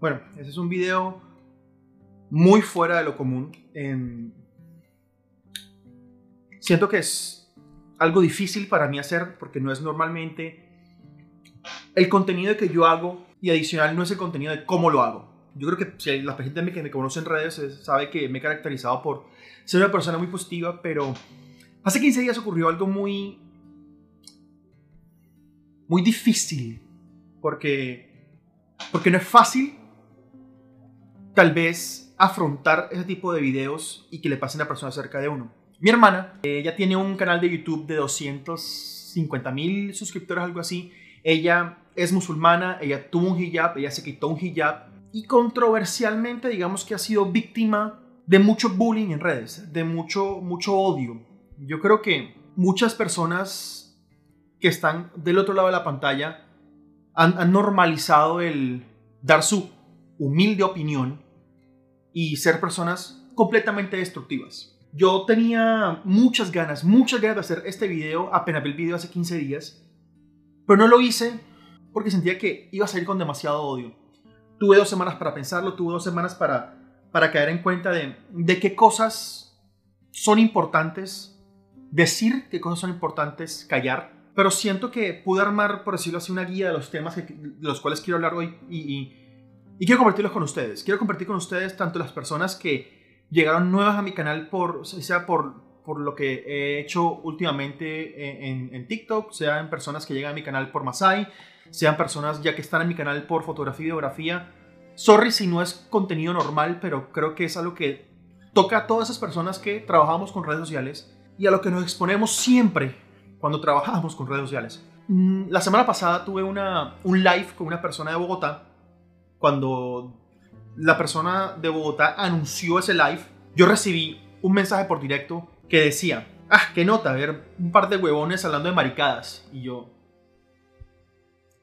Bueno, ese es un video muy fuera de lo común. Siento que es algo difícil para mí hacer porque no es normalmente el contenido que yo hago y adicional no es el contenido de cómo lo hago. Yo creo que si la gente que me conoce en redes sabe que me he caracterizado por ser una persona muy positiva, pero hace 15 días ocurrió algo muy muy difícil porque porque no es fácil tal vez afrontar ese tipo de videos y que le pasen a personas cerca de uno. Mi hermana, ella tiene un canal de YouTube de 250 mil suscriptores, algo así. Ella es musulmana, ella tuvo un hijab, ella se quitó un hijab y controversialmente digamos que ha sido víctima de mucho bullying en redes, de mucho, mucho odio. Yo creo que muchas personas que están del otro lado de la pantalla han normalizado el dar su humilde opinión y ser personas completamente destructivas. Yo tenía muchas ganas, muchas ganas de hacer este video, apenas vi el video hace 15 días, pero no lo hice porque sentía que iba a salir con demasiado odio. Tuve dos semanas para pensarlo, tuve dos semanas para, para caer en cuenta de, de qué cosas son importantes decir, qué cosas son importantes callar, pero siento que pude armar, por decirlo así, una guía de los temas de los cuales quiero hablar hoy y, y quiero compartirlos con ustedes. Quiero compartir con ustedes tanto las personas que llegaron nuevas a mi canal por, sea por, por lo que he hecho últimamente en, en, TikTok, sean personas que llegan a mi canal por Masai, sean personas ya que están en mi canal por fotografía y videografía. Sorry si no es contenido normal, pero creo que es algo que toca a todas esas personas que trabajamos con redes sociales y a lo que nos exponemos siempre cuando trabajamos con redes sociales. Mm, la semana pasada tuve una, un live con una persona de Bogotá cuando la persona de Bogotá anunció ese live, yo recibí un mensaje por directo que decía, ah, qué nota, ver un par de huevones hablando de maricadas. Y yo,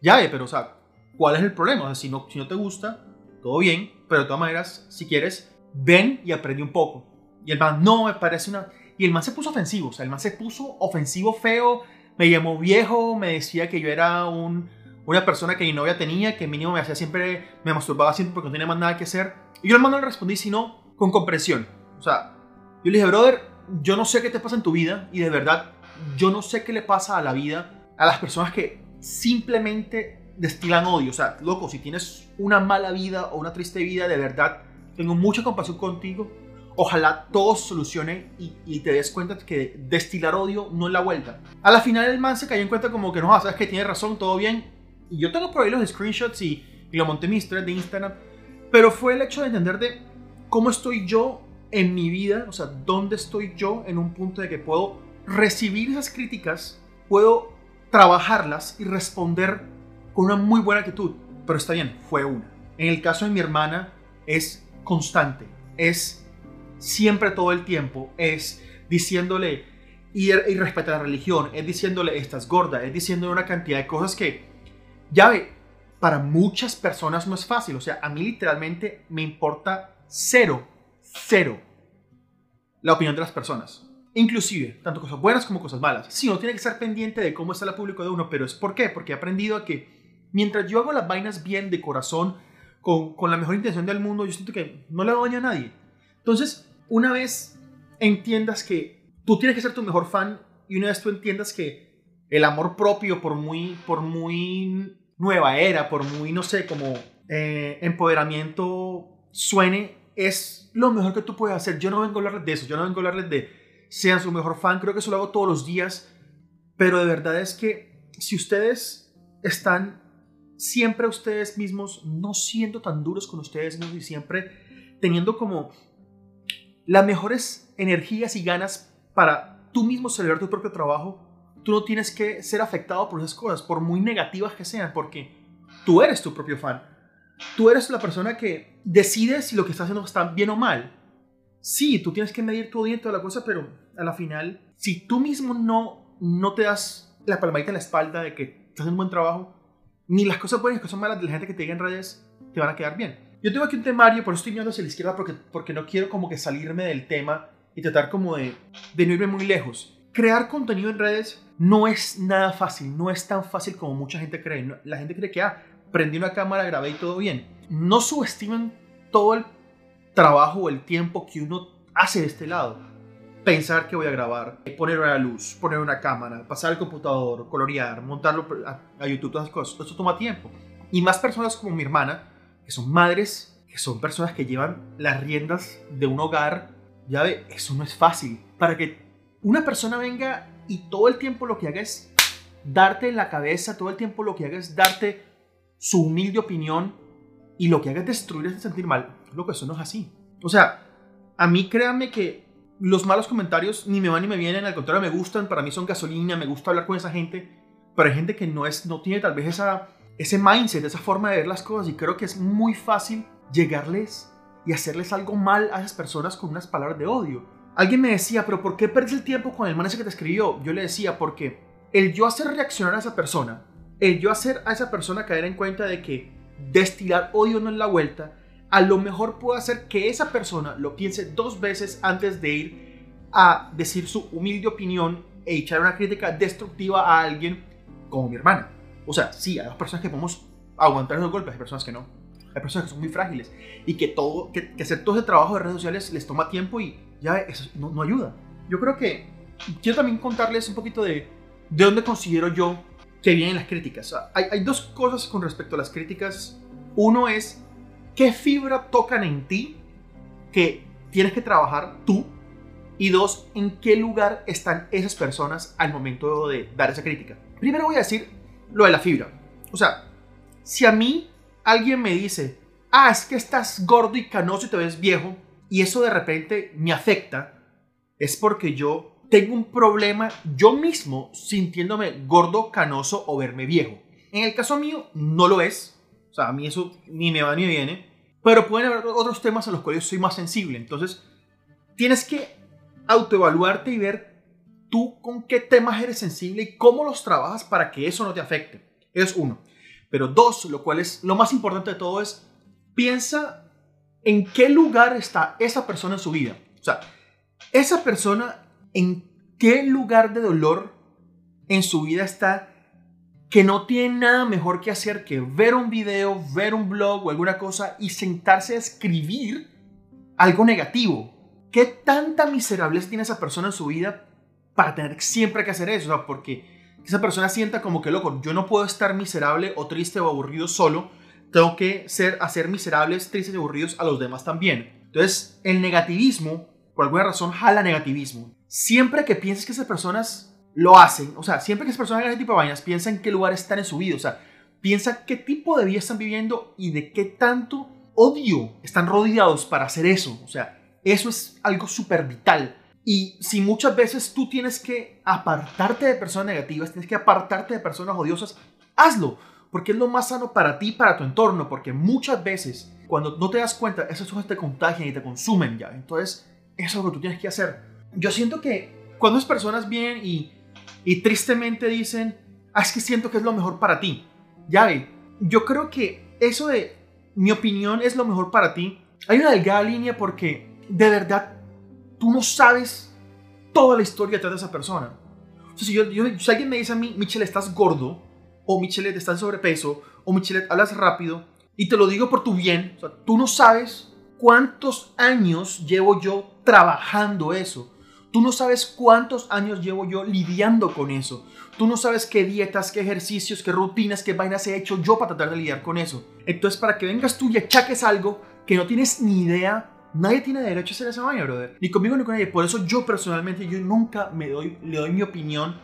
ya, pero o sea, ¿cuál es el problema? si, no, si no te gusta, todo bien, pero de todas maneras, si quieres, ven y aprende un poco. Y el man, no, me parece una... Y el man se puso ofensivo, o sea, el man se puso ofensivo, feo, me llamó viejo, me decía que yo era un una persona que mi novia tenía, que mínimo me hacía siempre, me masturbaba siempre porque no tenía más nada que hacer. Y yo al no le respondí, sino con comprensión. O sea, yo le dije, brother, yo no sé qué te pasa en tu vida y de verdad, yo no sé qué le pasa a la vida a las personas que simplemente destilan odio. O sea, loco, si tienes una mala vida o una triste vida, de verdad, tengo mucha compasión contigo. Ojalá todo solucione y, te des cuenta que destilar odio no es la vuelta. A la final el man se cayó en cuenta como que no, sabes que tiene razón, todo bien, y yo tengo por ahí los screenshots y, lo monté en mi historia de Instagram. Pero fue el hecho de entender de cómo estoy yo en mi vida, o sea, dónde estoy yo en un punto de que puedo recibir esas críticas, puedo trabajarlas y responder con una muy buena actitud. Pero está bien, fue una. En el caso de mi hermana es constante, es siempre todo el tiempo, es diciéndole y, y respeta la religión, es diciéndole estás gorda, es diciéndole una cantidad de cosas que ya ve, para muchas personas no es fácil. O sea, a mí literalmente me importa cero, cero la opinión de las personas. Inclusive, tanto cosas buenas como cosas malas. Sí, uno tiene que estar pendiente de cómo está el público de uno, pero es por qué? Porque he aprendido a que mientras yo hago las vainas bien, de corazón, con, con la mejor intención del mundo, yo siento que no le daño a nadie. Entonces, una vez entiendas que tú tienes que ser tu mejor fan y una vez tú entiendas que el amor propio, por muy, por muy nueva era, por muy, no sé, como eh, empoderamiento suene, es lo mejor que tú puedes hacer. Yo no vengo a hablarles de eso, yo no vengo a hablarles de sean su mejor fan, creo que eso lo hago todos los días, pero de verdad es que si ustedes están siempre ustedes mismos, no siendo tan duros con ustedes mismos y siempre teniendo como las mejores energías y ganas para tú mismo celebrar tu propio trabajo, tú no tienes que ser afectado por esas cosas, por muy negativas que sean, porque tú eres tu propio fan. Tú eres la persona que decide si lo que estás haciendo está bien o mal. Sí, tú tienes que medir tu y toda la cosa, pero a la final, si tú mismo no, no te das la palmadita en la espalda de que estás haciendo un buen trabajo, ni las cosas buenas ni las cosas malas de la gente que te diga en redes te van a quedar bien. Yo tengo aquí un temario, por eso estoy mirando hacia la izquierda, porque, porque no quiero como que salirme del tema y tratar como de, de irme muy lejos crear contenido en redes no es nada fácil, no es tan fácil como mucha gente cree. La gente cree que, ah, prendí una cámara, grabé y todo bien. no subestimen todo el trabajo o el tiempo que uno hace de este lado. Pensar que voy a grabar, poner una luz, poner una cámara, pasar el computador, colorear, montarlo a, YouTube, todas esas cosas. Eso toma tiempo. Y más personas como mi hermana, que son madres, que son personas que llevan las riendas de un hogar, ya ve, eso no es fácil. Para que una persona venga y todo el tiempo lo que haga es darte en la cabeza, todo el tiempo lo que haga es darte su humilde opinión y lo que haga es destruir es sentir mal. Lo que eso no es así. O sea, a mí créanme que los malos comentarios ni me van ni me vienen, al contrario me gustan, para mí son gasolina, me gusta hablar con esa gente, pero hay gente que no, es, no tiene tal vez esa, ese mindset, esa forma de ver las cosas y creo que es muy fácil llegarles y hacerles algo mal a esas personas con unas palabras de odio. Alguien me decía, pero ¿por qué perdes el tiempo con el man que te escribió? Yo le decía, porque el yo hacer reaccionar a esa persona, el yo hacer a esa persona caer en cuenta de que destilar odio no es la vuelta, a lo mejor puede hacer que esa persona lo piense dos veces antes de ir a decir su humilde opinión e echar una crítica destructiva a alguien como mi hermana. O sea, sí, hay personas que podemos aguantar esos golpes, hay personas que no. Hay personas que son muy frágiles y que, todo, que, hacer todo ese trabajo de redes sociales les toma tiempo y ya eso no, no ayuda. Yo creo que quiero también contarles un poquito de, de dónde considero yo que vienen las críticas. hay, hay dos cosas con respecto a las críticas. Uno es qué fibra tocan en ti que tienes que trabajar tú. Y dos, en qué lugar están esas personas al momento de dar esa crítica. Primero voy a decir lo de la fibra. O sea, si a mí alguien me dice, ah, es que estás gordo y canoso y te ves viejo, y eso de repente me afecta, es porque yo tengo un problema yo mismo sintiéndome gordo, canoso o verme viejo. En el caso mío, no lo es. O sea, a mí eso ni me va ni me viene. Pero pueden haber otros temas a los cuales soy más sensible. Entonces, tienes que autoevaluarte y ver tú con qué temas eres sensible y cómo los trabajas para que eso no te afecte. Es uno. Pero dos, lo cual es lo más importante de todo es, piensa en qué lugar está esa persona en su vida. O sea, esa persona en qué lugar de dolor en su vida está que no tiene nada mejor que hacer que ver un video, ver un blog o alguna cosa y sentarse a escribir algo negativo. ¿Qué tanta miserable tiene esa persona en su vida para tener siempre que hacer eso? O sea, porque esa persona sienta como que, loco, yo no puedo estar miserable o triste o aburrido solo, tengo que ser, hacer miserables, tristes y aburridos a los demás también. Entonces, el negativismo, por alguna razón, jala negativismo siempre que pienses que esas personas lo hacen, o sea, siempre que esas personas hagan ese tipo de vainas, piensa en qué lugar están en su vida, o sea, piensa qué tipo de vida están viviendo y de qué tanto odio están rodeados para hacer eso, o sea, eso es algo súper vital. Y si muchas veces tú tienes que apartarte de personas negativas, tienes que apartarte de personas odiosas, hazlo, porque es lo más sano para ti, para tu entorno, porque muchas veces cuando no te das cuenta, esas cosas te contagian y te consumen ya. Entonces, eso es lo que tú tienes que hacer yo siento que cuando las personas vienen y, y tristemente dicen, ah, es que siento que es lo mejor para ti, ya ve, yo creo que eso de mi opinión es lo mejor para ti, hay una delgada línea porque de verdad tú no sabes toda la historia detrás de esa persona. O sea, si, yo, si alguien me dice a mí, Michelle, estás gordo, o Michelle, estás en sobrepeso, o Michelle, hablas rápido, y te lo digo por tu bien, o tú no sabes cuántos años llevo yo trabajando eso. Tú no sabes cuántos años llevo yo lidiando con eso. Tú no sabes qué dietas, qué ejercicios, qué rutinas, qué vainas he hecho yo para tratar de lidiar con eso. Entonces, para que vengas tú y achaques algo que no tienes ni idea, nadie tiene derecho a hacer esa vaina, brother. Ni conmigo ni con nadie. Por eso yo personalmente, yo nunca me doy, le doy mi opinión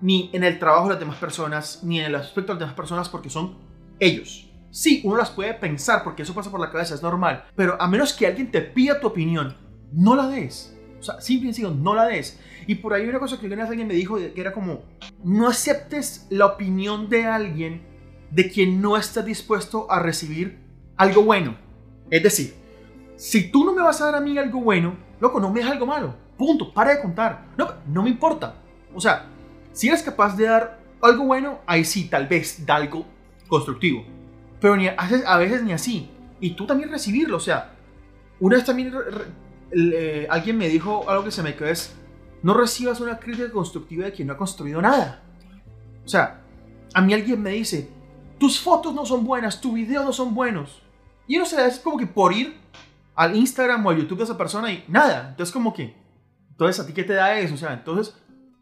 ni en el trabajo de las demás personas, ni en el aspecto de las demás personas, porque son ellos. Sí, uno las puede pensar porque eso pasa por la cabeza, es normal. Pero a menos que alguien te pida tu opinión, no la des. O sea, simple y sencillo, no la des. Y por ahí una cosa que alguien me dijo que era como, no aceptes la opinión de alguien de quien no está dispuesto a recibir algo bueno. Es decir, si tú no me vas a dar a mí algo bueno, loco, no me des algo malo. Punto, para de contar. No, no me importa. O sea, si eres capaz de dar algo bueno, ahí sí, tal vez da algo constructivo. Pero ni, a veces ni así. Y tú también recibirlo. O sea, una vez también eh, alguien me dijo algo que se me quedó es, no recibas una crítica constructiva de quien no ha construido nada. O sea, a mí alguien me dice, tus fotos no son buenas, tus videos no son buenos. Y uno se da es como que por ir al Instagram o al YouTube de esa persona y nada. Entonces como que, entonces a ti qué te da eso? O sea, entonces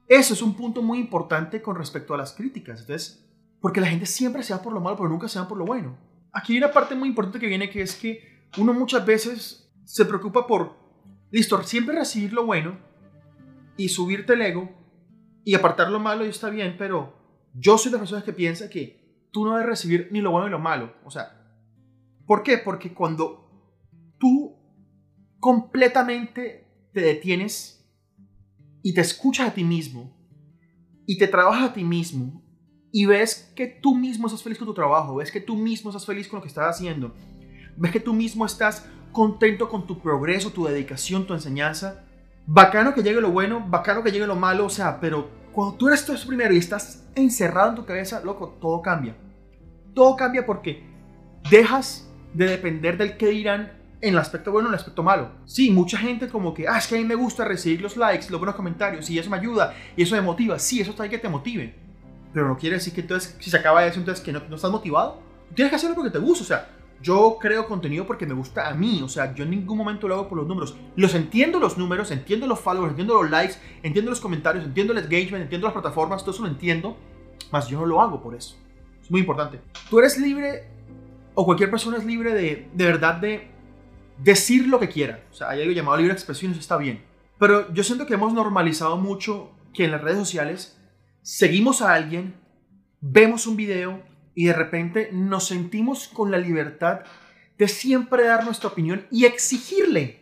eso es un punto muy importante con respecto a las críticas. Entonces, porque la gente siempre se va por lo malo, pero nunca se va por lo bueno. Aquí hay una parte muy importante que viene que es que uno muchas veces se preocupa por, listo, siempre recibir lo bueno y subirte el ego y apartar lo malo y está bien, pero yo soy de las personas que piensa que tú no debes recibir ni lo bueno ni lo malo. O sea, ¿por qué? Porque cuando completamente te detienes y te escuchas a ti mismo y te trabajas a ti mismo y ves que tú mismo estás feliz con tu trabajo, ves que tú mismo estás feliz con lo que estás haciendo, ves que tú mismo estás contento con tu progreso, tu dedicación, tu enseñanza, bacano que llegue lo bueno, bacano que llegue lo malo, o sea, pero cuando tú eres tú primero y estás encerrado en tu cabeza, loco, todo cambia. Todo cambia porque dejas de depender del que dirán en el aspecto bueno en el aspecto malo. Sí, mucha gente como que, ah, es que a mí me gusta recibir los likes, los buenos comentarios, y eso me ayuda, y eso me motiva. Sí, eso está ahí que te motive. Pero no quiere decir que entonces, si se acaba eso, entonces que no, no estás motivado. Tienes que hacerlo porque te gusta, o sea, yo creo contenido porque me gusta a mí, o sea, yo en ningún momento lo hago por los números. Los entiendo los números, entiendo los followers, entiendo los likes, entiendo los comentarios, entiendo el engagement, entiendo las plataformas, todo eso lo entiendo, más yo no lo hago por eso. Es muy importante. Tú eres libre, o cualquier persona es libre de, de verdad de decir lo que quiera. O sea, hay algo llamado libre expresión, eso está bien. Pero yo siento que hemos normalizado mucho que en las redes sociales seguimos a alguien, vemos un video, y de repente nos sentimos con la libertad de siempre dar nuestra opinión y exigirle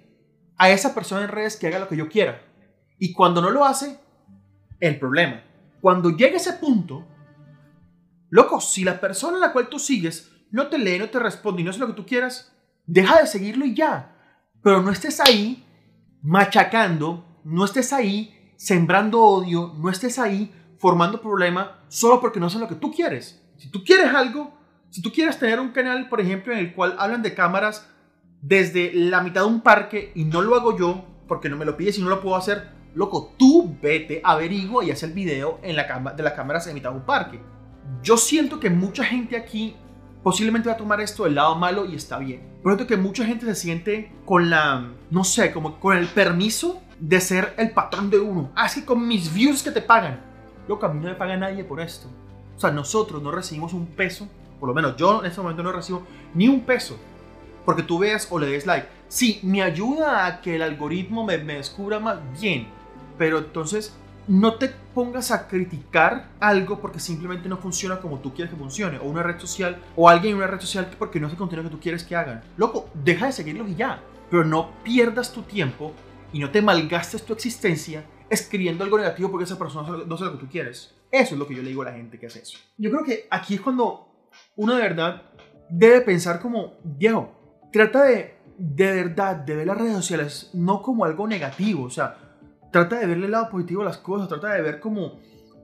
a esa persona en redes que haga lo que yo quiera. Y cuando no lo hace, el problema. Cuando llega ese punto, loco, si la persona a la cual tú sigues no te lee, no te responde y no hace lo que tú quieras, deja de seguirlo y ya. Pero no estés ahí machacando, no estés ahí sembrando odio, no estés ahí formando problema solo porque no hacen lo que tú quieres. Si tú quieres algo, si tú quieres tener un canal, por ejemplo, en el cual hablan de cámaras desde la mitad de un parque y no lo hago yo porque no me lo pides y no lo puedo hacer, loco, tú vete, averigua y haz el video en la de las cámaras en mitad de un parque. Yo siento que mucha gente aquí posiblemente va a tomar esto del lado malo y está bien. Por que mucha gente se siente con la, no sé, como con el permiso de ser el patrón de uno. Así ah, con mis views que te pagan. Loco, a mí no me paga nadie por esto. O sea, nosotros no recibimos un peso, por lo menos yo en este momento no recibo ni un peso porque tú veas o le des like. Sí, me ayuda a que el algoritmo me, me descubra más bien, pero entonces no te pongas a criticar algo porque simplemente no funciona como tú quieres que funcione, o una red social, o alguien en una red social porque no hace contenido que tú quieres que hagan. Loco, deja de seguirlos y ya, pero no pierdas tu tiempo y no te malgastes tu existencia escribiendo algo negativo porque esa persona no sabe lo que tú quieres. Eso es lo que yo le digo a la gente que hace eso. Yo creo que aquí es cuando uno de verdad debe pensar como, viejo, trata de, de verdad, de ver las redes sociales no como algo negativo, o sea, trata de verle el lado positivo a las cosas, trata de ver como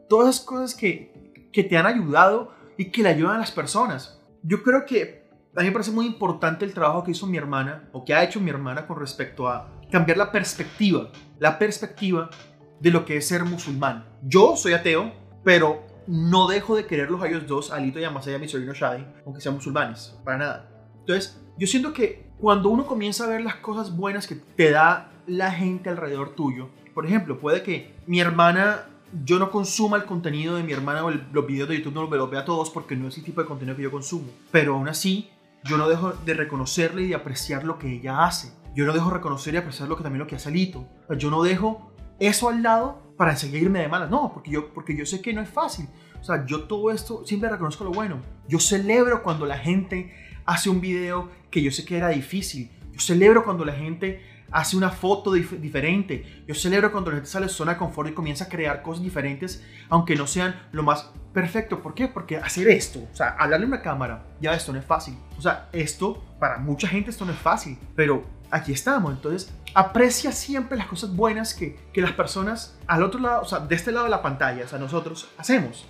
todas las cosas que, que te han ayudado y que le ayudan a las personas. Yo creo que a mí me parece muy importante el trabajo que hizo mi hermana, o que ha hecho mi hermana con respecto a cambiar la perspectiva, la perspectiva de lo que es ser musulmán. Yo soy ateo, pero no dejo de quererlos a ellos dos, Alito y a mi sobrino Shadi, aunque sean musulmanes, para nada. Entonces, yo siento que cuando uno comienza a ver las cosas buenas que te da la gente alrededor tuyo, por ejemplo, puede que mi hermana, yo no consuma el contenido de mi hermana o los videos de YouTube no los vea todos porque no es el tipo de contenido que yo consumo, pero aún así, yo no dejo de reconocerle y de apreciar lo que ella hace. Yo no dejo de reconocer y apreciar lo que también lo que hace Alito. Yo no dejo eso al lado para seguirme de malas. No, porque yo, porque yo sé que no es fácil. O sea, yo todo esto siempre reconozco lo bueno. Yo celebro cuando la gente hace un video que yo sé que era difícil. Yo celebro cuando la gente hace una foto diferente. Yo celebro cuando la gente sale de zona de confort y comienza a crear cosas diferentes, aunque no sean lo más perfecto. ¿Por qué? Porque hacer esto, o sea, hablarle a una cámara, ya esto no es fácil. O sea, esto, para mucha gente esto no es fácil, pero aquí estamos. Entonces, aprecia siempre las cosas buenas que, que, las personas al otro lado, o sea, de este lado de la pantalla, o sea, nosotros hacemos.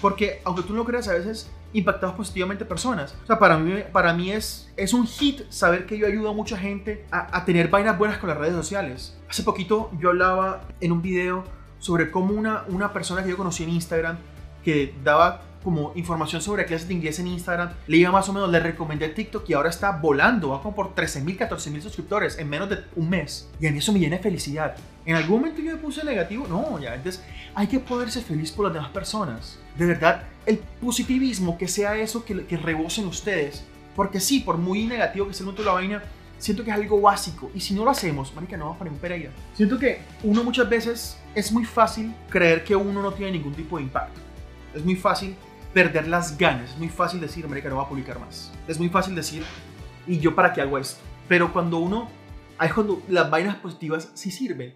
Porque, aunque tú no creas, a veces impactamos positivamente personas. O sea, para mí, para mí es, es un hit saber que yo ayudo a mucha gente a, a tener vainas buenas con las redes sociales. Hace poquito yo hablaba en un video sobre cómo una, una persona que yo conocí en Instagram que daba como información sobre clases de inglés en Instagram, le iba más o menos, le recomendé TikTok y ahora está volando, va como por 13.000, 14.000 suscriptores en menos de un mes. Y a mí eso me llena de felicidad. En algún momento yo me puse negativo, no, ya, entonces hay que poderse feliz por las demás personas. De verdad, el positivismo, que sea eso que, que rebosen ustedes. Porque sí, por muy negativo que sea el mundo de la vaina, siento que es algo básico. Y si no lo hacemos, marica, no vamos para un Pereira. Siento que uno muchas veces es muy fácil creer que uno no tiene ningún tipo de impacto. Es muy fácil perder las ganas. Es muy fácil decir, marica, no va a publicar más. Es muy fácil decir, ¿y yo para qué hago esto? Pero cuando uno, ahí es cuando las vainas positivas sí sirven.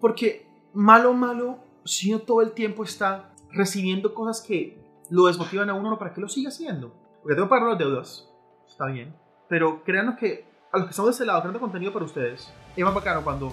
Porque malo, malo, si uno todo el tiempo está recibiendo cosas que lo desmotivan a uno, ¿para qué lo sigue haciendo? Porque tengo que pagar las deudas, está bien. Pero créanos que a los que estamos de ese lado, creando contenido para ustedes, es más bacano cuando,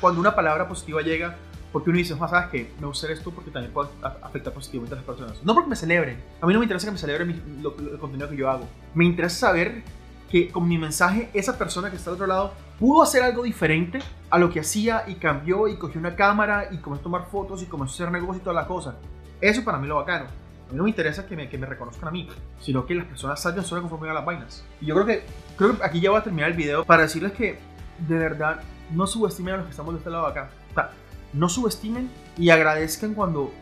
cuando una palabra positiva llega, porque uno dice, ¿sabes qué? Me gusta esto porque también puede afectar positivamente a las personas. No porque me celebren. A mí no me interesa que me celebren el contenido que yo hago. Me interesa saber que con mi mensaje esa persona que está al otro lado pudo hacer algo diferente a lo que hacía y cambió y cogió una cámara y comenzó a tomar fotos y comenzó a hacer negocios y toda la cosa. Eso para mí lo bacano. A mí no me interesa que me, que me reconozcan a mí, sino que las personas salgan solo conforme a las vainas. Y yo creo que, creo que aquí ya voy a terminar el video para decirles que de verdad no subestimen a los que estamos de este lado acá. O sea, no subestimen y agradezcan cuando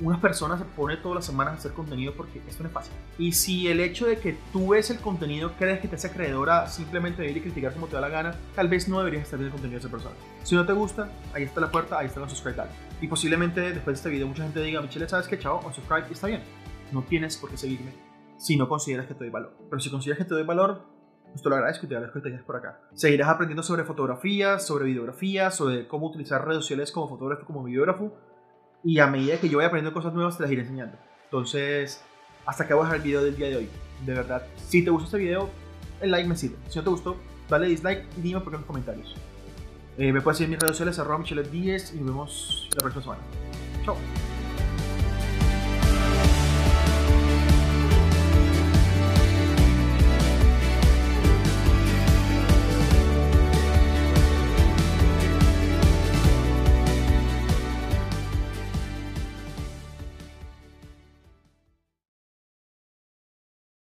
unas personas se pone todas las semanas a hacer contenido porque esto no es fácil. Y si el hecho de que tú ves el contenido crees que te hace acreedor simplemente ir y criticar como te da la gana, tal vez no deberías estar viendo el contenido de esa persona. Si no te gusta, ahí está la puerta, ahí está los subscribe Y posiblemente después de este video mucha gente diga, Michelle, ¿sabes qué? Chao, o subscribe y está bien. No tienes por qué seguirme si no consideras que te doy valor. Pero si consideras que te doy valor, pues te lo agradezco y te agradezco que te por acá. Seguirás aprendiendo sobre fotografía, sobre videografía, sobre cómo utilizar redes sociales como fotógrafo, como videógrafo y a medida que yo vaya aprendiendo cosas nuevas te las iré enseñando. Entonces, hasta acá voy a dejar el video del día de hoy. De verdad, si te gustó este video, el like me sirve. Si no te gustó, dale dislike y dime por qué en los comentarios. Eh, me puedes seguir en mis redes sociales, arroba michelle10 y nos vemos la próxima semana. Chao.